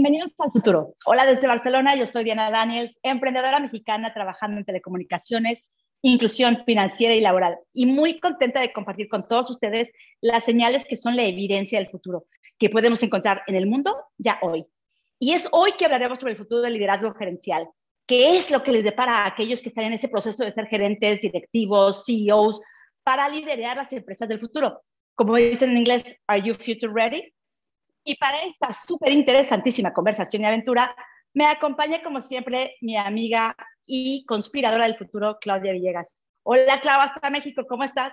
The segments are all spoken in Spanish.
Bienvenidos al futuro. Hola desde Barcelona, yo soy Diana Daniels, emprendedora mexicana trabajando en telecomunicaciones, inclusión financiera y laboral. Y muy contenta de compartir con todos ustedes las señales que son la evidencia del futuro, que podemos encontrar en el mundo ya hoy. Y es hoy que hablaremos sobre el futuro del liderazgo gerencial. ¿Qué es lo que les depara a aquellos que están en ese proceso de ser gerentes, directivos, CEOs, para liderar las empresas del futuro? Como dicen en inglés, ¿Are you future ready? Y para esta súper interesantísima conversación y aventura, me acompaña como siempre mi amiga y conspiradora del futuro, Claudia Villegas. Hola, Claudia, hasta México, ¿cómo estás?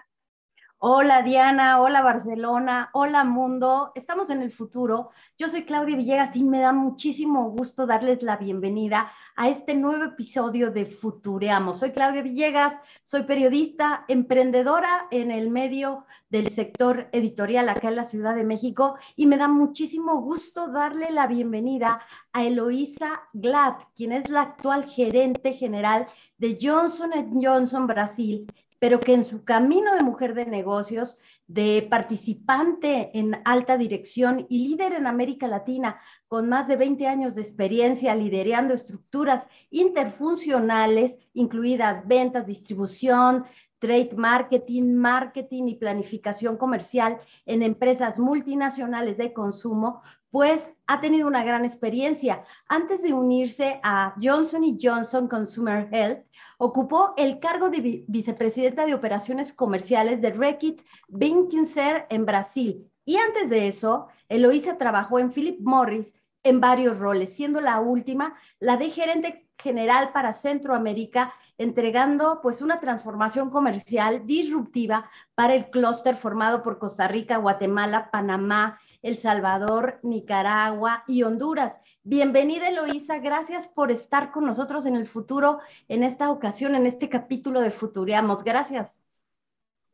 Hola Diana, hola Barcelona, hola mundo. Estamos en el futuro. Yo soy Claudia Villegas y me da muchísimo gusto darles la bienvenida a este nuevo episodio de Futureamos. Soy Claudia Villegas, soy periodista, emprendedora en el medio del sector editorial acá en la Ciudad de México y me da muchísimo gusto darle la bienvenida a Eloísa Glad, quien es la actual gerente general de Johnson Johnson Brasil pero que en su camino de mujer de negocios, de participante en alta dirección y líder en América Latina, con más de 20 años de experiencia liderando estructuras interfuncionales, incluidas ventas, distribución, trade marketing, marketing y planificación comercial en empresas multinacionales de consumo, pues ha tenido una gran experiencia. Antes de unirse a Johnson Johnson Consumer Health, ocupó el cargo de vicepresidenta de operaciones comerciales de Reckitt Benckiser en Brasil. Y antes de eso, Eloisa trabajó en Philip Morris en varios roles, siendo la última la de gerente general para Centroamérica, entregando pues una transformación comercial disruptiva para el clúster formado por Costa Rica, Guatemala, Panamá, El Salvador, Nicaragua y Honduras. Bienvenida Eloísa, gracias por estar con nosotros en el futuro, en esta ocasión, en este capítulo de Futureamos. Gracias.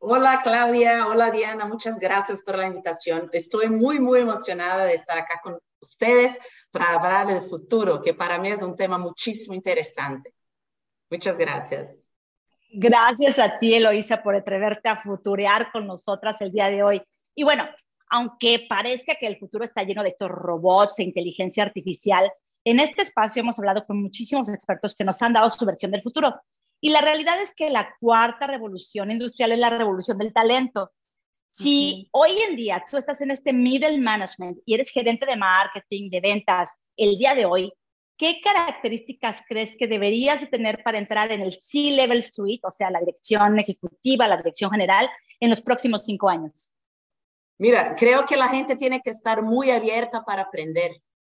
Hola Claudia, hola Diana, muchas gracias por la invitación. Estoy muy, muy emocionada de estar acá con ustedes para hablar del futuro, que para mí es un tema muchísimo interesante. Muchas gracias. Gracias a ti, Eloisa, por atreverte a futurear con nosotras el día de hoy. Y bueno, aunque parezca que el futuro está lleno de estos robots e inteligencia artificial, en este espacio hemos hablado con muchísimos expertos que nos han dado su versión del futuro. Y la realidad es que la cuarta revolución industrial es la revolución del talento. Si hoy en día tú estás en este middle management y eres gerente de marketing, de ventas, el día de hoy, ¿qué características crees que deberías de tener para entrar en el C-Level Suite, o sea, la dirección ejecutiva, la dirección general, en los próximos cinco años? Mira, creo que la gente tiene que estar muy abierta para aprender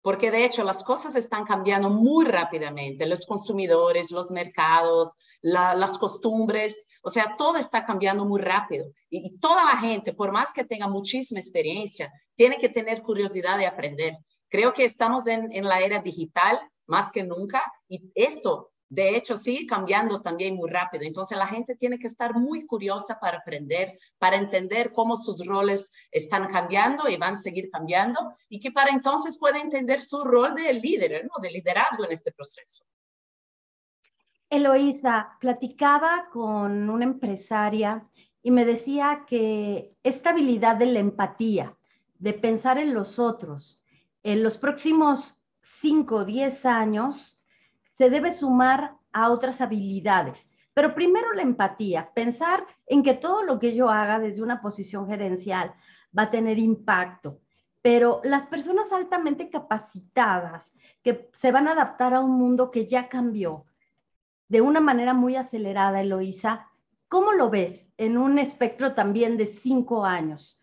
porque de hecho las cosas están cambiando muy rápidamente, los consumidores, los mercados, las costumbres, o sea, todo está cambiando muy rápido. Y, toda la gente, por más que tenga muchísima experiencia, tiene que tener curiosidad de aprender. Creo que estamos en, la era digital más que nunca y esto de hecho, sigue cambiando también muy rápido. Entonces, la gente tiene que estar muy curiosa para aprender, para entender cómo sus roles están cambiando y van a seguir cambiando, y que para entonces pueda entender su rol de líder, ¿no? de liderazgo en este proceso. Eloísa, platicaba con una empresaria y me decía que esta habilidad de la empatía, de pensar en los otros, en los próximos 5 o 10 años, se debe sumar a otras habilidades. Pero primero la empatía, pensar en que todo lo que yo haga desde una posición gerencial va a tener impacto. Pero las personas altamente capacitadas que se van a adaptar a un mundo que ya cambió de una manera muy acelerada, Eloísa, ¿cómo lo ves en un espectro también de cinco años?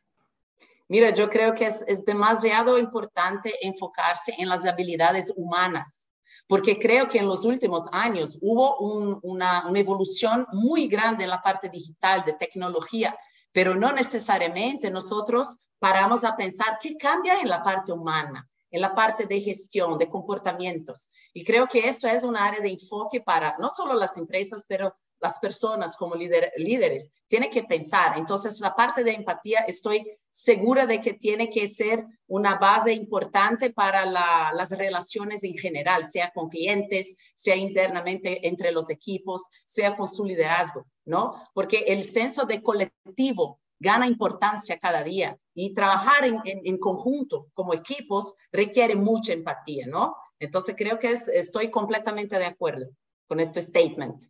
Mira, yo creo que es, es demasiado importante enfocarse en las habilidades humanas porque creo que en los últimos años hubo una, una evolución muy grande en la parte digital, de tecnología, pero no necesariamente nosotros paramos a pensar qué cambia en la parte humana, en la parte de gestión, de comportamientos. Y creo que esto es un área de enfoque para no solo las empresas, pero las personas como líderes tienen que pensar. Entonces, la parte de empatía estoy segura de que tiene que ser una base importante para las relaciones en general, sea con clientes, sea internamente entre los equipos, sea con su liderazgo, ¿no? Porque el senso de colectivo gana importancia cada día y trabajar en, en, conjunto como equipos requiere mucha empatía, ¿no? Entonces creo que estoy completamente de acuerdo con este statement.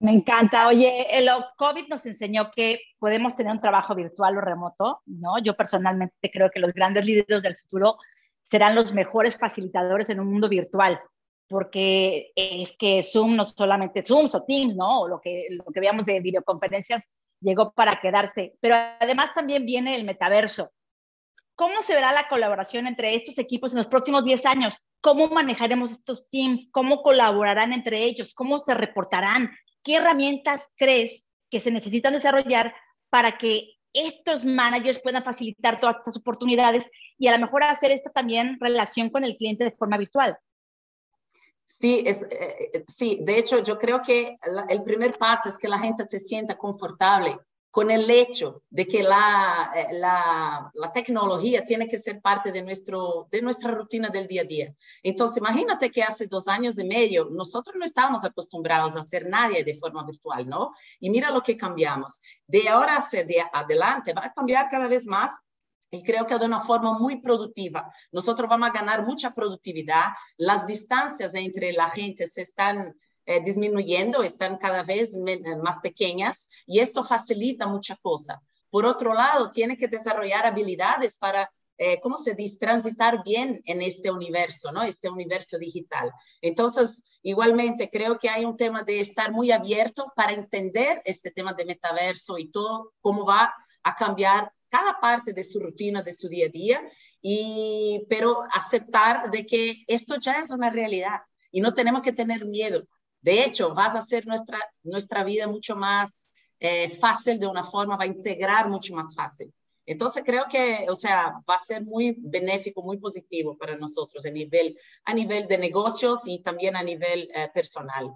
Me encanta. Oye, el COVID nos enseñó que podemos tener un trabajo virtual o remoto, ¿no? Yo personalmente creo que los grandes líderes del futuro serán los mejores facilitadores en un mundo virtual, porque es que Zoom no solamente Zoom o Teams, ¿no? O lo que, lo que veamos de videoconferencias llegó para quedarse, pero además también viene el metaverso. ¿Cómo se verá la colaboración entre estos equipos en los próximos 10 años? ¿Cómo manejaremos estos teams? ¿Cómo colaborarán entre ellos? ¿Cómo se reportarán? ¿Qué herramientas crees que se necesitan desarrollar para que estos managers puedan facilitar todas estas oportunidades y a lo mejor hacer esta también relación con el cliente de forma virtual? Sí, es, eh, sí, de hecho yo creo que el primer paso es que la gente se sienta confortable con el hecho de que la, eh, la, la, tecnología tiene que ser parte de, nuestro, de nuestra rutina del día a día. Entonces, imagínate que hace dos años y medio nosotros no estábamos acostumbrados a hacer nadie de forma virtual, ¿no? Y mira lo que cambiamos. De ahora hacia de adelante va a cambiar cada vez más y creo que de una forma muy productiva. Nosotros vamos a ganar mucha productividad. Las distancias entre la gente se están eh, disminuyendo, están cada vez eh, más pequeñas y esto facilita mucha cosa. Por otro lado, tiene que desarrollar habilidades para, eh, ¿cómo se dice?, transitar bien en este universo, ¿no? Este universo digital. Entonces, igualmente, creo que hay un tema de estar muy abierto para entender este tema de metaverso y todo, cómo va a cambiar cada parte de su rutina, de su día a día, y, pero aceptar de que esto ya es una realidad y no tenemos que tener miedo. De hecho, vas a hacer nuestra, nuestra vida mucho más eh, fácil de una forma, va a integrar mucho más fácil. Entonces creo que, o sea, va a ser muy benéfico, muy positivo para nosotros a nivel, a nivel de negocios y también a nivel eh, personal.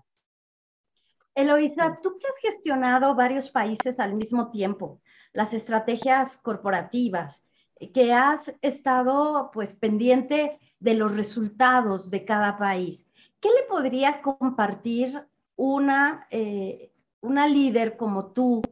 Eloisa, tú que has gestionado varios países al mismo tiempo, las estrategias corporativas, que has estado pues pendiente de los resultados de cada país. ¿Qué le podría compartir una, eh, una líder como tú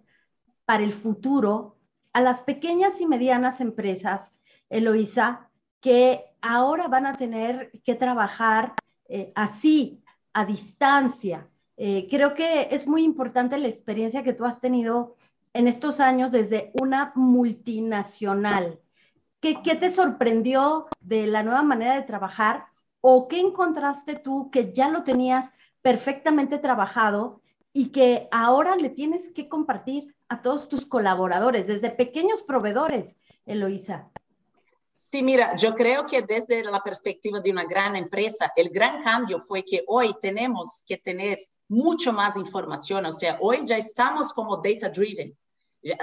para el futuro a las pequeñas y medianas empresas, Eloisa, que ahora van a tener que trabajar eh, así, a distancia? Eh, creo que es muy importante la experiencia que tú has tenido en estos años desde una multinacional. ¿Qué, te sorprendió de la nueva manera de trabajar o qué encontraste tú que ya lo tenías perfectamente trabajado y que ahora le tienes que compartir a todos tus colaboradores, desde pequeños proveedores, Eloisa? Sí, mira, yo creo que desde la perspectiva de una gran empresa, el gran cambio fue que hoy tenemos que tener mucho más información, o sea, hoy ya estamos como data driven.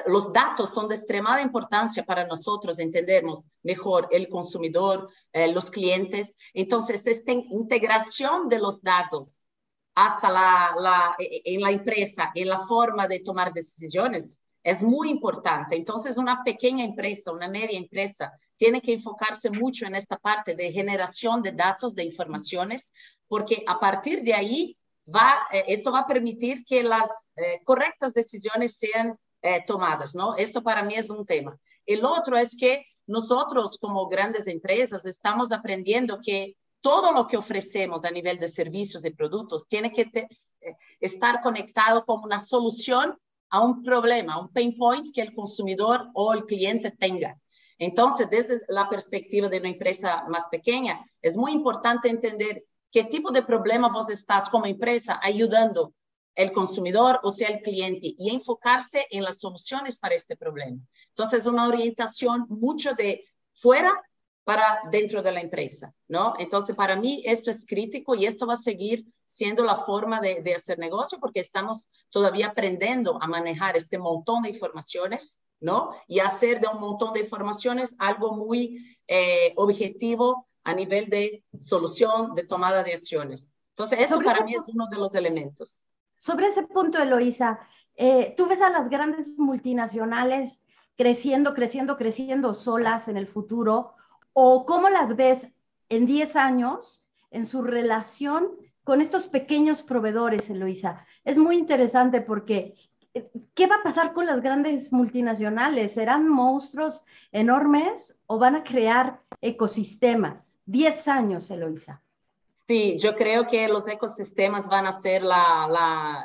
Los datos son de extremada importancia para nosotros entendernos mejor el consumidor, eh, los clientes. Entonces, esta integración de los datos hasta la, e, e, en la empresa, en la forma de tomar decisiones, es muy importante. Entonces, una pequeña empresa, una media empresa, tiene que enfocarse mucho en esta parte de generación de datos, de informaciones, porque a partir de ahí, va, eh, esto va a permitir que las eh, correctas decisiones sean eh, tomadas, ¿no? Esto para mí es un tema. El otro es que nosotros como grandes empresas estamos aprendiendo que todo lo que ofrecemos a nivel de servicios y productos tiene que eh, estar conectado como una solución a un problema, a un pain point que el consumidor o el cliente tenga. Entonces, desde la perspectiva de una empresa más pequeña, es muy importante entender qué tipo de problema vos estás como empresa ayudando el consumidor o sea el cliente y enfocarse en las soluciones para este problema. Entonces, una orientación mucho de fuera para dentro de la empresa, ¿no? Entonces, para mí esto es crítico y esto va a seguir siendo la forma de, de hacer negocio porque estamos todavía aprendiendo a manejar este montón de informaciones, ¿no? Y hacer de un montón de informaciones algo muy eh, objetivo a nivel de solución, de tomada de acciones. Entonces, esto para mí es uno de los elementos. Sobre ese punto, Eloisa, eh, tú ves a las grandes multinacionales creciendo, creciendo, creciendo solas en el futuro, o cómo las ves en 10 años en su relación con estos pequeños proveedores, Eloisa. Es muy interesante porque ¿qué va a pasar con las grandes multinacionales? ¿Serán monstruos enormes o van a crear ecosistemas? Diez años, Eloisa. Sí, yo creo que los ecosistemas van a ser la, la,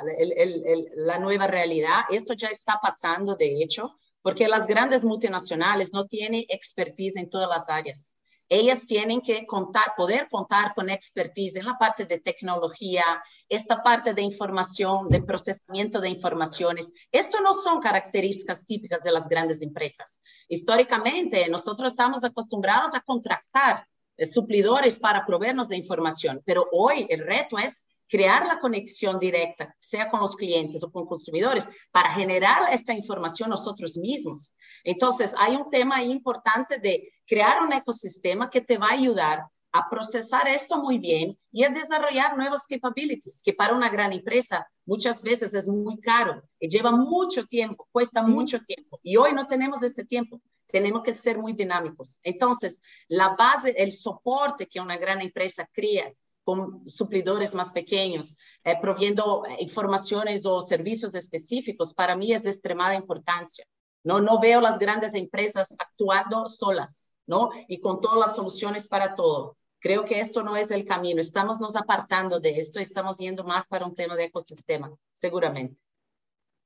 la nueva realidad. Esto ya está pasando, de hecho, porque las grandes multinacionales no tienen expertise en todas las áreas ellas tienen que contar, poder contar con expertise en la parte de tecnología, esta parte de información, de procesamiento de informaciones. Esto no son características típicas de las grandes empresas. Históricamente, nosotros estamos acostumbrados a contratar suplidores para proveernos de información, pero hoy el reto es crear la conexión directa, sea con los clientes o con consumidores, para generar esta información nosotros mismos. Entonces, hay un tema importante de crear un ecosistema que te va a ayudar a procesar esto muy bien y a desarrollar nuevas capabilities, que para una gran empresa muchas veces es muy caro y lleva mucho tiempo, cuesta mucho tiempo. Y hoy no tenemos este tiempo, tenemos que ser muy dinámicos. Entonces, la base, el soporte que una gran empresa crea con suplidores más pequeños, eh, proviendo informaciones o servicios específicos, para mí es de extremada importancia. No, no veo las grandes empresas actuando solas, ¿no? Y con todas las soluciones para todo. Creo que esto no es el camino. Estamos nos apartando de esto, estamos yendo más para un tema de ecosistema, seguramente.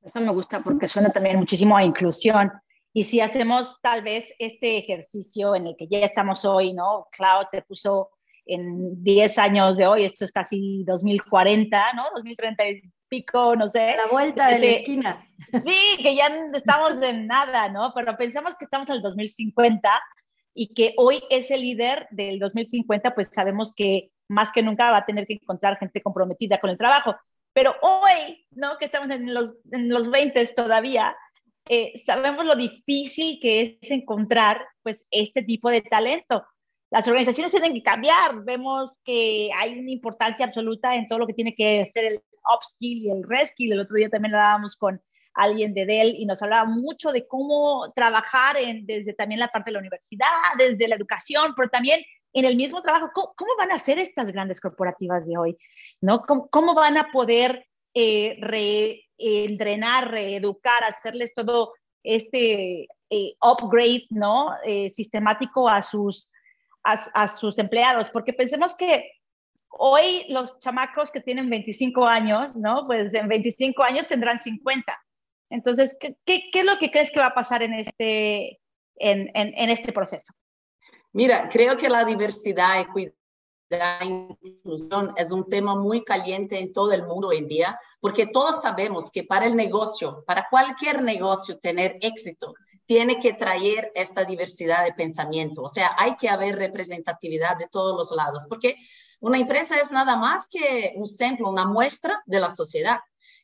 Eso me gusta porque suena también muchísimo a inclusión. Y si hacemos tal vez este ejercicio en el que ya estamos hoy, ¿no? Cloud te puso en 10 años de hoy, esto es casi 2040, ¿no? 2030 y pico, no sé. La vuelta de la este, esquina. Sí, que ya estamos en nada, ¿no? Pero pensamos que estamos en el 2050 y que hoy es el líder del 2050, pues sabemos que más que nunca va a tener que encontrar gente comprometida con el trabajo. Pero hoy, ¿no? Que estamos en los, en los 20 todavía, eh, sabemos lo difícil que es encontrar, pues, este tipo de talento las organizaciones tienen que cambiar. Vemos que hay una importancia absoluta en todo lo que tiene que ser el upskill y el reskill. El otro día también hablábamos con alguien de Dell y nos hablaba mucho de cómo trabajar en, desde también la parte de la universidad, desde la educación, pero también en el mismo trabajo. ¿Cómo, van a hacer estas grandes corporativas de hoy? ¿No? ¿Cómo, van a poder eh, reentrenar, reeducar, hacerles todo este eh, upgrade ¿no? Eh, sistemático a sus a, sus empleados, porque pensemos que hoy los chamacos que tienen 25 años, ¿no? Pues en 25 años tendrán 50. Entonces, ¿qué, es lo que crees que va a pasar en este, en, en, este proceso? Mira, creo que la diversidad, equidad e inclusión es un tema muy caliente en todo el mundo hoy en día, porque todos sabemos que para el negocio, para cualquier negocio tener éxito, tiene que traer esta diversidad de pensamiento. O sea, hay que haber representatividad de todos los lados, porque una empresa es nada más que un ejemplo, una muestra de la sociedad.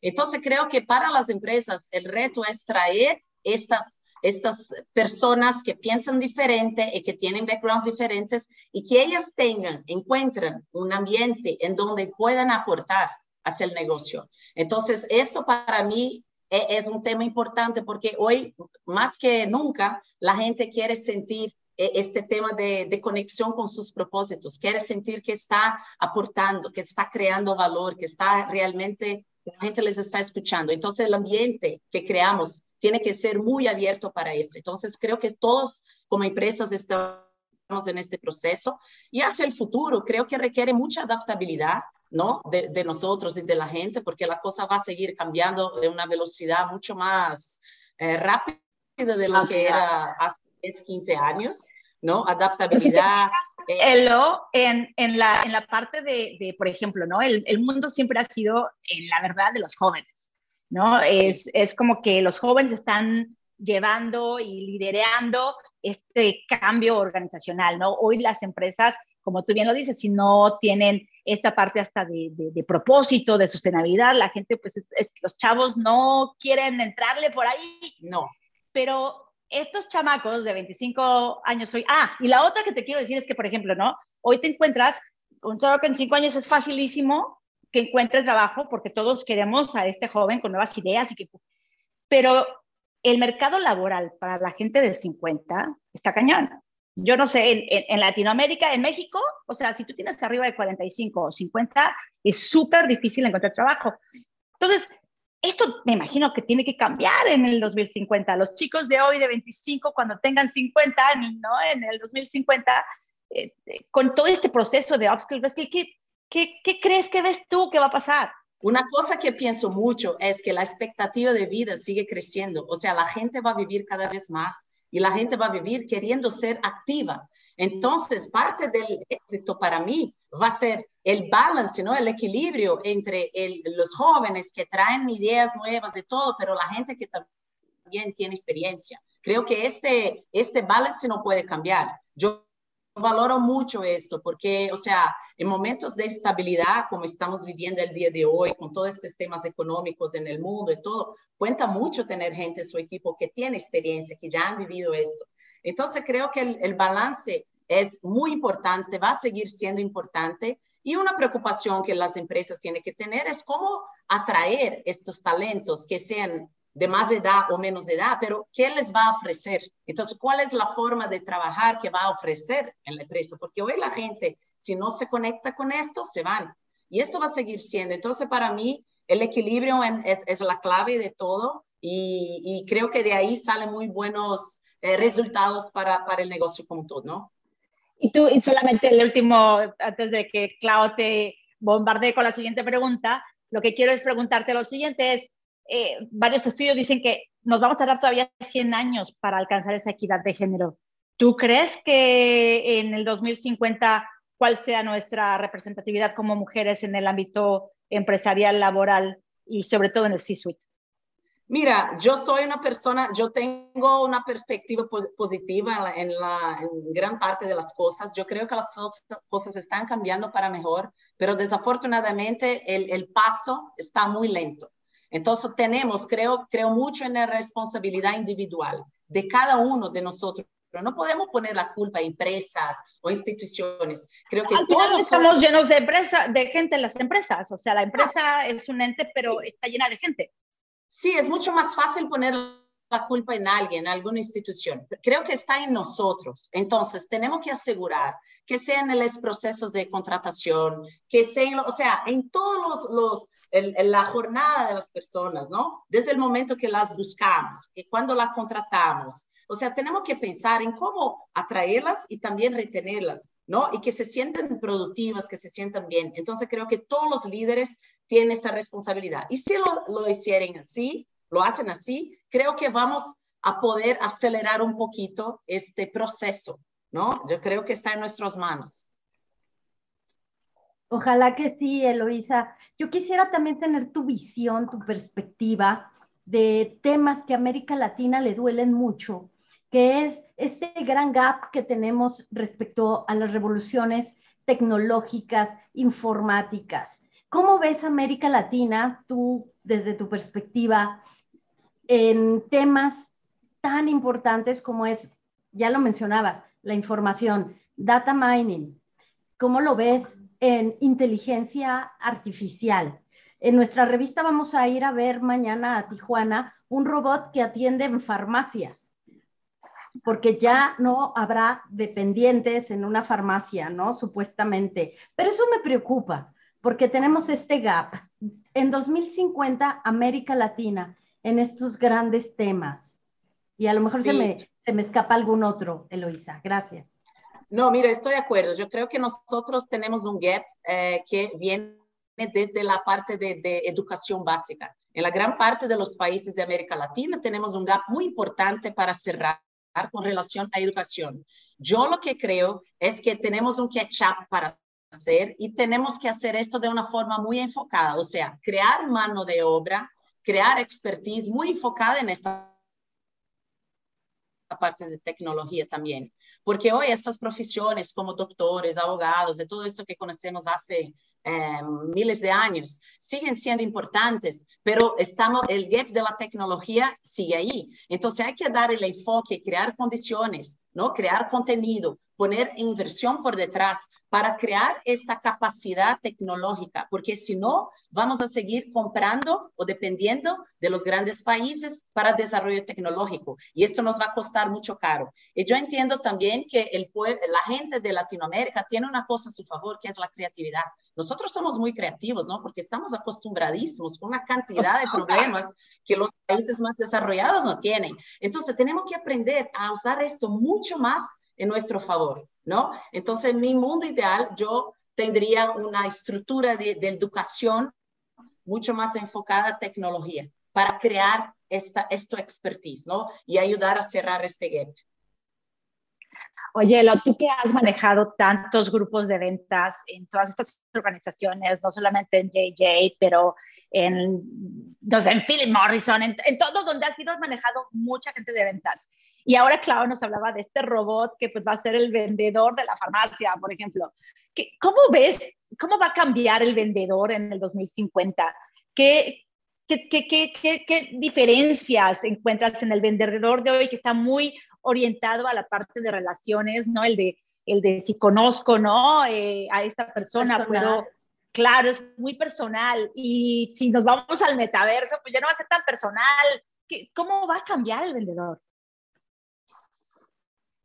Entonces, creo que para las empresas el reto es traer estas estas personas que piensan diferente y que tienen backgrounds diferentes y que ellas tengan, encuentren un ambiente en donde puedan aportar hacia el negocio. Entonces, esto para mí e, es un tema importante porque hoy, más que nunca, la gente quiere sentir e, este tema de, de, conexión con sus propósitos, quiere sentir que está aportando, que está creando valor, que está realmente, la gente les está escuchando. Entonces, el ambiente que creamos tiene que ser muy abierto para esto. Entonces, creo que todos como empresas estamos en este proceso y hacia el futuro creo que requiere mucha adaptabilidad ¿no? De, nosotros y de la gente, porque la cosa va a seguir cambiando de una velocidad mucho más eh, rápida de lo que era hace 10, 15 años, ¿no? Adaptabilidad. Eh, en, en, la, en la parte de, de, por ejemplo, ¿no? El, el, mundo siempre ha sido, en la verdad, de los jóvenes, ¿no? Es, es como que los jóvenes están llevando y liderando este cambio organizacional, ¿no? Hoy las empresas, como tú bien lo dices, si no tienen esta parte hasta de, de, propósito, de sostenibilidad, la gente, pues los chavos no quieren entrarle por ahí. No. Pero estos chamacos de 25 años hoy, ah, y la otra que te quiero decir es que, por ejemplo, ¿no? Hoy te encuentras, un que en 5 años es facilísimo que encuentres trabajo porque todos queremos a este joven con nuevas ideas y que... Pero el mercado laboral para la gente de 50 está cañón yo no sé, en, Latinoamérica, en México, o sea, si tú tienes arriba de 45 o 50, es súper difícil encontrar trabajo. Entonces, esto me imagino que tiene que cambiar en el 2050. Los chicos de hoy de 25, cuando tengan 50 años, ¿no? En el 2050, eh, eh, con todo este proceso de upskill, ¿qué, qué, qué crees que ves tú que va a pasar? Una cosa que pienso mucho es que la expectativa de vida sigue creciendo, o sea, la gente va a vivir cada vez más y la gente va a vivir queriendo ser activa. Entonces, parte del éxito para mí va a ser el balance, ¿no? El equilibrio entre los jóvenes que traen ideas nuevas de todo, pero la gente que también tiene experiencia. Creo que este, este balance no puede cambiar. Yo valoro mucho esto porque, o sea, en momentos de estabilidad como estamos viviendo el día de hoy, con todos estos temas económicos en el mundo y todo, cuenta mucho tener gente en su equipo que tiene experiencia, que ya han vivido esto. Entonces, creo que el, el balance es muy importante, va a seguir siendo importante. Y una preocupación que las empresas tienen que tener es cómo atraer estos talentos que sean de más edad o menos de edad, pero ¿qué les va a ofrecer? Entonces, ¿cuál es la forma de trabajar que va a ofrecer en la empresa? Porque hoy la gente, si no se conecta con esto, se van. Y esto va a seguir siendo. Entonces, para mí, el equilibrio es, la clave de todo y, creo que de ahí salen muy buenos eh, resultados para, para el negocio como todo, ¿no? Y tú, y solamente el último, antes de que Clau te bombardee con la siguiente pregunta, lo que quiero es preguntarte lo siguiente es, eh, varios estudios dicen que nos vamos a tardar todavía 100 años para alcanzar esa equidad de género. ¿Tú crees que en el 2050 cuál sea nuestra representatividad como mujeres en el ámbito empresarial, laboral y sobre todo en el C-suite? Mira, yo soy una persona, yo tengo una perspectiva positiva en, la, en gran parte de las cosas. Yo creo que las cosas están cambiando para mejor, pero desafortunadamente el, el paso está muy lento. Entonces tenemos, creo, creo mucho en la responsabilidad individual de cada uno de nosotros. Pero no podemos poner la culpa a empresas o instituciones. Creo que Al final estamos llenos de, empresa, de gente en las empresas. O sea, la empresa es un ente, pero está llena de gente. Sí, es mucho más fácil poner la culpa en alguien, en alguna institución. Creo que está en nosotros. Entonces, tenemos que asegurar que sean en los procesos de contratación, que sean, o sea, en todos los, los en, la jornada de las personas, ¿no? Desde el momento que las buscamos, que cuando las contratamos. O sea, tenemos que pensar en cómo atraerlas y también retenerlas, ¿no? Y que se sientan productivas, que se sientan bien. Entonces, creo que todos los líderes tienen esa responsabilidad. Y si lo, lo hicieran así, lo hacen así, creo que vamos a poder acelerar un poquito este proceso, ¿no? Yo creo que está en nuestras manos. Ojalá que sí, Eloisa. Yo quisiera también tener tu visión, tu perspectiva de temas que a América Latina le duelen mucho, que es este gran gap que tenemos respecto a las revoluciones tecnológicas, informáticas. ¿Cómo ves América Latina, tú desde tu perspectiva, en temas tan importantes como es, ya lo mencionabas, la información, data mining. ¿Cómo lo ves en inteligencia artificial? En nuestra revista vamos a ir a ver mañana a Tijuana un robot que atiende en farmacias, porque ya no habrá dependientes en una farmacia, ¿no? Supuestamente. Pero eso me preocupa, porque tenemos este gap. En 2050, América Latina en estos grandes temas. Y a lo mejor se, me, se me escapa algún otro, Eloisa. Gracias. No, mira, estoy de acuerdo. Yo creo que nosotros tenemos un gap eh, que viene desde la parte de, de, educación básica. En la gran parte de los países de América Latina tenemos un gap muy importante para cerrar con relación a educación. Yo lo que creo es que tenemos un catch-up para hacer y tenemos que hacer esto de una forma muy enfocada, o sea, crear mano de obra crear expertise muy enfocada en esta parte de tecnología también. Porque hoy estas profesiones como doctores, abogados, de todo esto que conocemos hace eh, miles de años, siguen siendo importantes, pero estamos, el gap de la tecnología sigue ahí. Entonces hay que dar el enfoque, crear condiciones ¿no? Crear contenido, poner inversión por detrás para crear esta capacidad tecnológica, porque si no, vamos a seguir comprando o dependiendo de los grandes países para desarrollo tecnológico y esto nos va a costar mucho caro. Y yo entiendo también que el la gente de Latinoamérica tiene una cosa a su favor, que es la creatividad. Nosotros somos muy creativos, ¿no? Porque estamos acostumbradísimos con una cantidad de problemas que los países más desarrollados no tienen. Entonces, tenemos que aprender a usar esto mucho más en nuestro favor, ¿no? Entonces, en mi mundo ideal, yo tendría una estructura de, educación mucho más enfocada a tecnología para crear esta, esta expertise, ¿no? Y ayudar a cerrar este gap. Oye, tú que has manejado tantos grupos de ventas en todas estas organizaciones, no solamente en JJ, pero en, no sé, en Philip Morrison, en, en todo donde has sido manejado mucha gente de ventas. Y ahora, claro, nos hablaba de este robot que pues, va a ser el vendedor de la farmacia, por ejemplo. ¿Cómo ves, cómo va a cambiar el vendedor en el 2050? ¿Qué, qué, qué, qué, qué diferencias encuentras en el vendedor de hoy que está muy orientado a la parte de relaciones, ¿no? El de, el de si conozco, ¿no? Eh, a esta persona, pero claro, es muy personal. Y si nos vamos al metaverso, pues ya no va a ser tan personal. ¿Cómo va a cambiar el vendedor?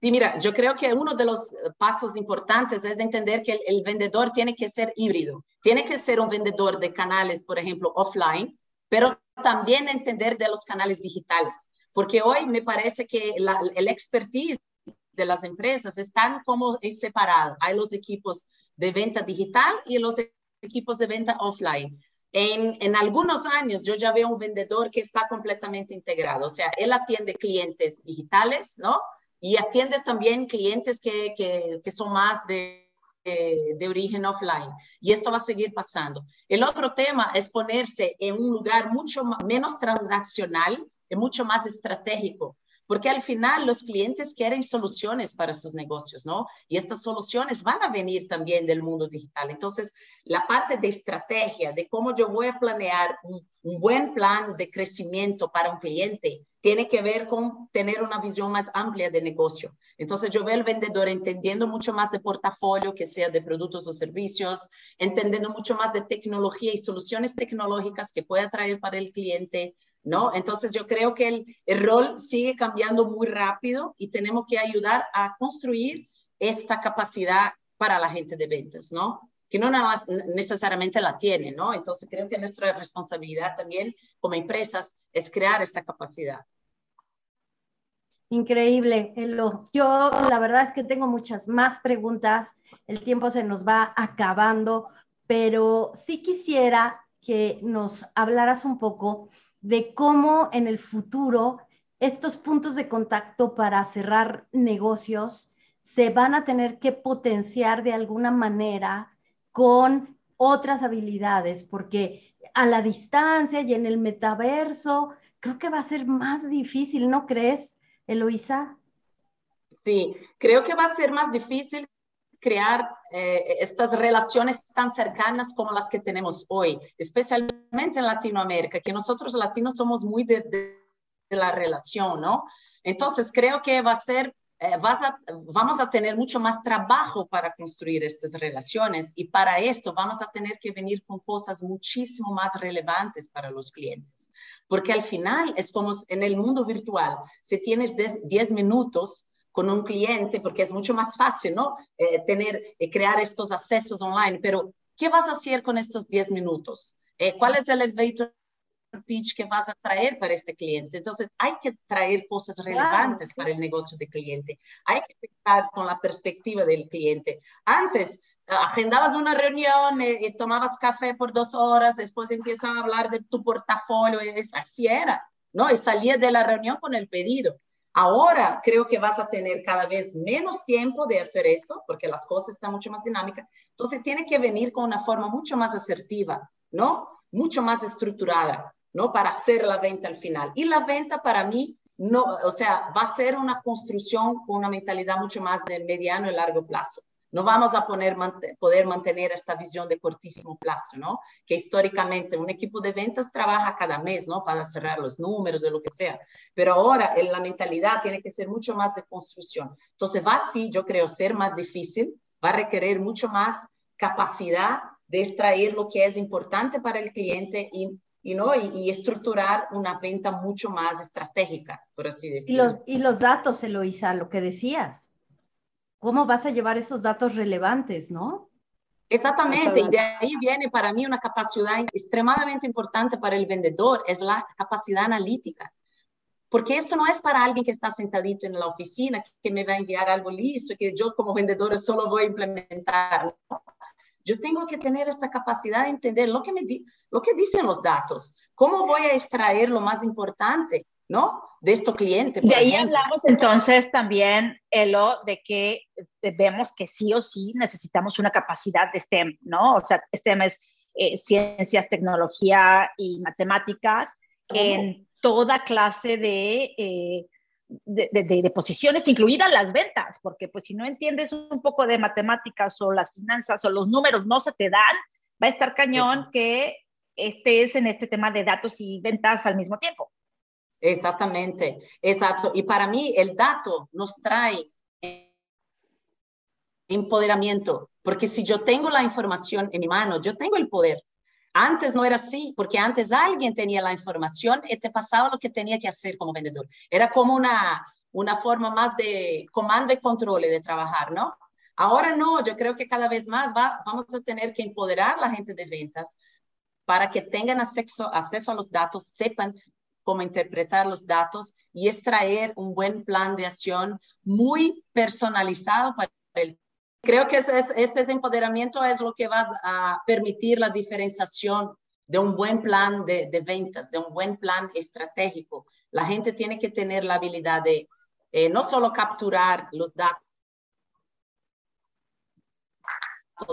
Y mira, yo creo que uno de los pasos importantes es entender que el, el, vendedor tiene que ser híbrido. Tiene que ser un vendedor de canales, por ejemplo, offline, pero también entender de los canales digitales porque hoy me parece que el expertise de las empresas están como separados. Hay los equipos de venta digital y los equipos de venta offline. En, en, algunos años yo ya veo un vendedor que está completamente integrado, o sea, él atiende clientes digitales, ¿no? Y atiende también clientes que, que, que son más de, de, de, origen offline. Y esto va a seguir pasando. El otro tema es ponerse en un lugar mucho menos transaccional, es mucho más estratégico, porque al final los clientes quieren soluciones para sus negocios, ¿no? Y estas soluciones van a venir también del mundo digital. Entonces, la parte de estrategia, de cómo yo voy a planear un, un buen plan de crecimiento para un cliente, tiene que ver con tener una visión más amplia de negocio. Entonces yo veo al vendedor entendiendo mucho más de portafolio, que sea de productos o servicios, entendiendo mucho más de tecnología y soluciones tecnológicas que pueda traer para el cliente, ¿no? Entonces yo creo que el, rol sigue cambiando muy rápido y tenemos que ayudar a construir esta capacidad para la gente de ventas, ¿no? Que no necesariamente la tiene, ¿no? Entonces creo que nuestra responsabilidad también como empresas es crear esta capacidad. Increíble, Elo. Yo la verdad es que tengo muchas más preguntas, el tiempo se nos va acabando, pero sí quisiera que nos hablaras un poco de cómo en el futuro estos puntos de contacto para cerrar negocios se van a tener que potenciar de alguna manera con otras habilidades, porque a la distancia y en el metaverso creo que va a ser más difícil, ¿no crees, Eloisa? Sí, creo que va a ser más difícil crear eh, estas relaciones tan cercanas como las que tenemos hoy, especialmente en Latinoamérica, que nosotros latinos somos muy de, de, la relación, ¿no? Entonces, creo que va a ser, eh, vas a, vamos a tener mucho más trabajo para construir estas relaciones y para esto vamos a tener que venir con cosas muchísimo más relevantes para los clientes, porque al final es como en el mundo virtual, si tienes 10 minutos, con un cliente, porque es mucho más fácil, ¿no? Eh, tener, eh, crear estos accesos online, pero ¿qué vas a hacer con estos 10 minutos? Eh, ¿Cuál es el elevator pitch que vas a traer para este cliente? Entonces, hay que traer cosas relevantes para el negocio del cliente. Hay que pensar con la perspectiva del cliente. Antes, agendabas una reunión y tomabas café por dos horas, después empiezan a hablar de tu portafolio, y así era, ¿no? Y salía de la reunión con el pedido. Ahora creo que vas a tener cada vez menos tiempo de hacer esto, porque las cosas están mucho más dinámicas. Entonces tiene que venir con una forma mucho más asertiva, ¿no? Mucho más estructurada, ¿no? Para hacer la venta al final. Y la venta para mí, no, o sea, va a ser una construcción con una mentalidad mucho más de mediano y largo plazo. No vamos a poder mantener esta visión de cortísimo plazo, ¿no? Que históricamente un equipo de ventas trabaja cada mes, ¿no? Para cerrar los números, de lo que sea. Pero ahora la mentalidad tiene que ser mucho más de construcción. Entonces va así, yo creo, ser más difícil, va a requerir mucho más capacidad de extraer lo que es importante para el cliente y y, ¿no? Y, estructurar una venta mucho más estratégica, por así decirlo. Y los, y los datos, Eloisa, lo que decías. ¿Cómo vas a llevar esos datos relevantes, no? Exactamente, y de ahí viene para mí una capacidad extremadamente importante para el vendedor, es la capacidad analítica. Porque esto no es para alguien que está sentadito en la oficina, que me va a enviar algo listo, que yo como vendedor solo voy a implementar. Yo tengo que tener esta capacidad de entender lo que, me lo que dicen los datos, cómo voy a extraer lo más importante, ¿no? De estos clientes. De ahí hablamos entonces también, Elo, de que vemos que sí o sí necesitamos una capacidad de STEM, ¿no? O sea, STEM es eh, ciencias, tecnología y matemáticas en toda clase de... Eh, de, posiciones, incluidas las ventas, porque pues si no entiendes un poco de matemáticas o las finanzas o los números no se te dan, va a estar cañón que estés en este tema de datos y ventas al mismo tiempo. Exactamente, exacto. Y para mí el dato nos trae empoderamiento, porque si yo tengo la información en mi mano, yo tengo el poder. Antes no era así, porque antes alguien tenía la información y te pasaba lo que tenía que hacer como vendedor. Era como una, una forma más de comando y control de trabajar, ¿no? Ahora no, yo creo que cada vez más va, vamos a tener que empoderar a la gente de ventas para que tengan acceso, acceso a los datos, sepan cómo interpretar los datos y extraer un buen plan de acción muy personalizado para el Creo que ese, este empoderamiento es lo que va a permitir la diferenciación de un buen plan de, ventas, de un buen plan estratégico. La gente tiene que tener la habilidad de eh, no solo capturar los datos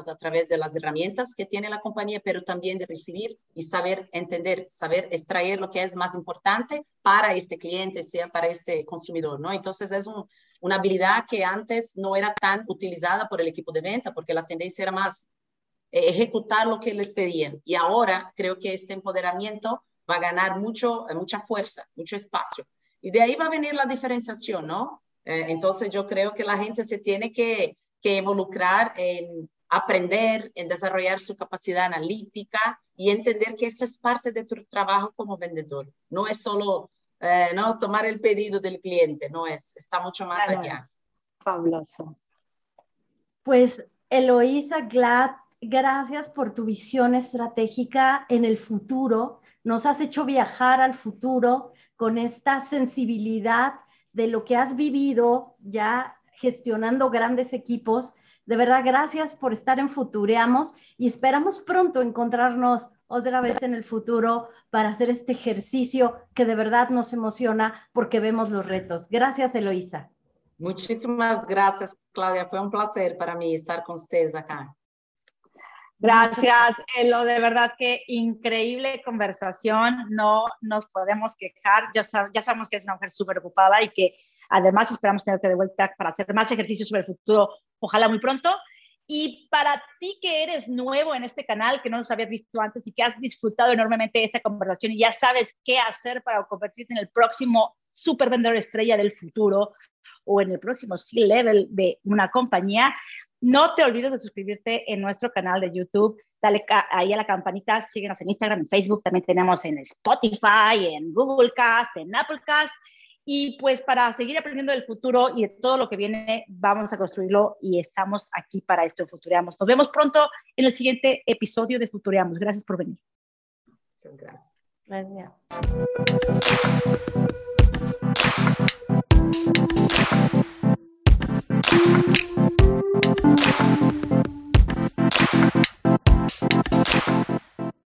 a través de las herramientas que tiene la compañía, pero también de recibir y saber entender, saber extraer lo que es más importante para este cliente, sea para este consumidor, ¿no? Entonces es un, una habilidad que antes no era tan utilizada por el equipo de venta, porque la tendencia era más eh, ejecutar lo que les pedían. Y ahora creo que este empoderamiento va a ganar mucho, eh, mucha fuerza, mucho espacio. Y de ahí va a venir la diferenciación, ¿no? Eh, entonces yo creo que la gente se tiene que, que involucrar en aprender, en desarrollar su capacidad analítica y entender que esto es parte de tu trabajo como vendedor. No es solo eh, no tomar el pedido del cliente, no es, está mucho más allá. Fabuloso. Pues Eloísa Glad, gracias por tu visión estratégica en el futuro. Nos has hecho viajar al futuro con esta sensibilidad de lo que has vivido ya gestionando grandes equipos. De verdad, gracias por estar en Futureamos y esperamos pronto encontrarnos otra vez en el futuro para hacer este ejercicio que de verdad nos emociona porque vemos los retos. Gracias, Eloísa. Muchísimas gracias, Claudia. Fue un placer para mí estar con ustedes acá. Gracias, Elo. De verdad que increíble conversación. No nos podemos quejar. Ya, ya sabemos que es una mujer súper ocupada y que además esperamos tenerte de vuelta para hacer más ejercicios sobre el futuro, ojalá muy pronto. Y para ti que eres nuevo en este canal, que no nos habías visto antes y que has disfrutado enormemente de esta conversación y ya sabes qué hacer para convertirte en el próximo super vendedor estrella del futuro o en el próximo C-level de una compañía, no te olvides de suscribirte en nuestro canal de YouTube. Dale ahí a la campanita, síguenos en Instagram, en Facebook, también tenemos en Spotify, en Google Cast, en Apple Cast y pues para seguir aprendiendo del futuro y de todo lo que viene, vamos a construirlo y estamos aquí para esto, Futureamos. Nos vemos pronto en el siguiente episodio de Futureamos. Gracias por venir. Gracias. Gracias.